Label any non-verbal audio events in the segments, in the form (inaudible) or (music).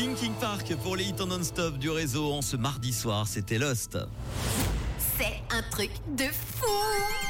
Linking Park pour les hits non-stop du réseau en ce mardi soir, c'était Lost. C'est un truc de fou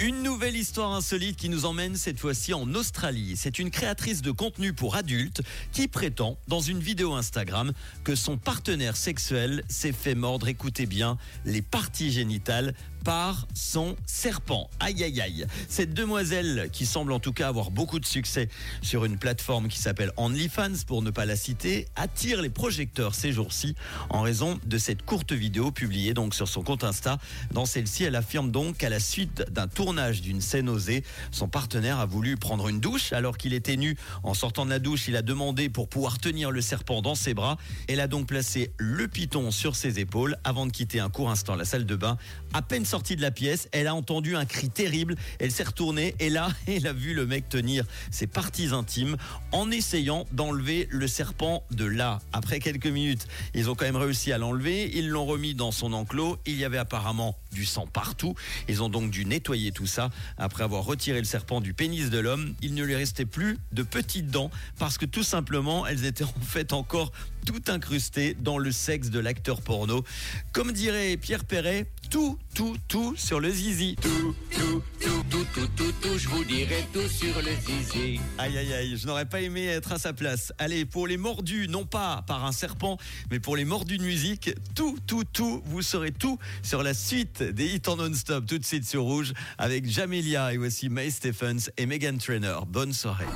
Une nouvelle histoire insolite qui nous emmène cette fois-ci en Australie. C'est une créatrice de contenu pour adultes qui prétend dans une vidéo Instagram que son partenaire sexuel s'est fait mordre, écoutez bien, les parties génitales par son serpent. Aïe aïe aïe. Cette demoiselle, qui semble en tout cas avoir beaucoup de succès sur une plateforme qui s'appelle OnlyFans, pour ne pas la citer, attire les projecteurs ces jours-ci en raison de cette courte vidéo publiée donc sur son compte Insta. Dans celle-ci, elle affirme donc qu'à la suite d'un tournage d'une scène osée, son partenaire a voulu prendre une douche alors qu'il était nu. En sortant de la douche, il a demandé pour pouvoir tenir le serpent dans ses bras. Elle a donc placé le python sur ses épaules avant de quitter un court instant la salle de bain. À peine sortie de la pièce, elle a entendu un cri terrible. Elle s'est retournée et là, (laughs) elle a vu le mec tenir ses parties intimes en essayant d'enlever le serpent de là. Après quelques minutes, ils ont quand même réussi à l'enlever. Ils l'ont remis dans son enclos. Il y avait apparemment du sang partout. Ils ont donc dû nettoyer tout ça. Après avoir retiré le serpent du pénis de l'homme, il ne lui restait plus de petites dents parce que tout simplement, elles étaient en fait encore tout incrustées dans le sexe de l'acteur porno. Comme dirait Pierre Perret, tout, tout, tout sur le zizi. Tout, tout, tout, je vous dirai tout sur le zizi. Aïe, aïe, aïe, je n'aurais pas aimé être à sa place. Allez, pour les mordus, non pas par un serpent, mais pour les mordus de musique, tout, tout, tout, vous saurez tout sur la suite des hits en non-stop, tout de suite sur Rouge, avec Jamelia et voici May Stephens et Megan Trainer. Bonne soirée.